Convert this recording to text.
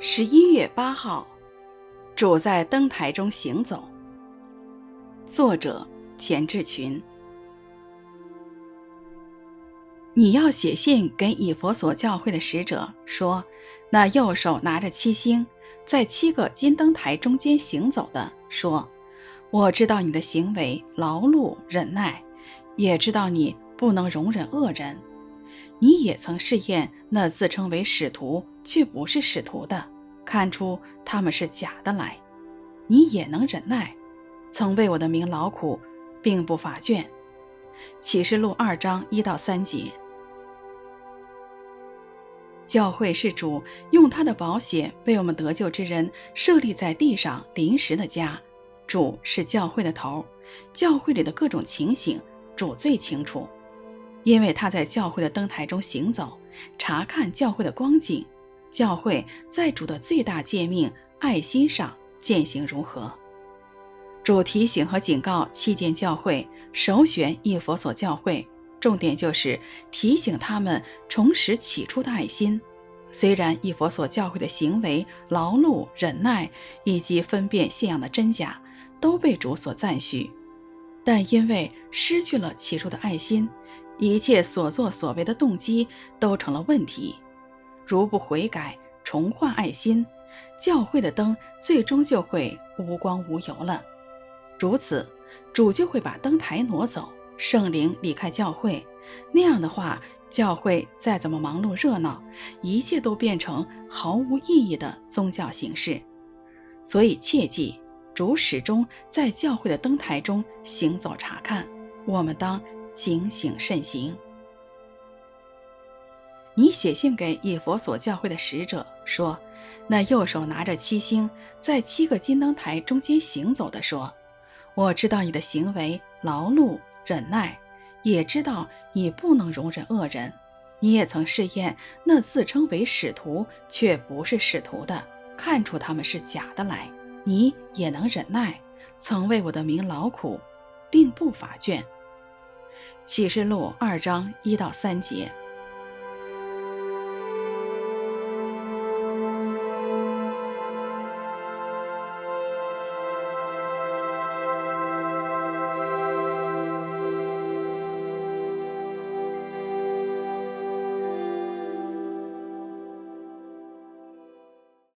十一月八号，主在灯台中行走。作者：钱志群。你要写信给以佛所教会的使者说：那右手拿着七星，在七个金灯台中间行走的说：我知道你的行为劳碌忍耐，也知道你不能容忍恶人。你也曾试验那自称为使徒却不是使徒的，看出他们是假的来。你也能忍耐，曾为我的名劳苦，并不乏倦。启示录二章一到三节。教会是主用他的宝血为我们得救之人设立在地上临时的家，主是教会的头，教会里的各种情形，主最清楚。因为他在教会的灯台中行走，查看教会的光景，教会在主的最大诫命爱心上践行融合？主提醒和警告七间教会，首选一佛所教会，重点就是提醒他们重拾起初的爱心。虽然一佛所教会的行为劳碌忍耐以及分辨信仰的真假都被主所赞许，但因为失去了起初的爱心。一切所作所为的动机都成了问题，如不悔改、重换爱心，教会的灯最终就会无光无油了。如此，主就会把灯台挪走，圣灵离开教会。那样的话，教会再怎么忙碌热闹，一切都变成毫无意义的宗教形式。所以切记，主始终在教会的灯台中行走查看，我们当。警醒慎行。你写信给以佛所教会的使者说：“那右手拿着七星，在七个金灯台中间行走的说，我知道你的行为劳碌忍耐，也知道你不能容忍恶人。你也曾试验那自称为使徒却不是使徒的，看出他们是假的来。你也能忍耐，曾为我的名劳苦，并不乏倦。”启示录二章一到三节。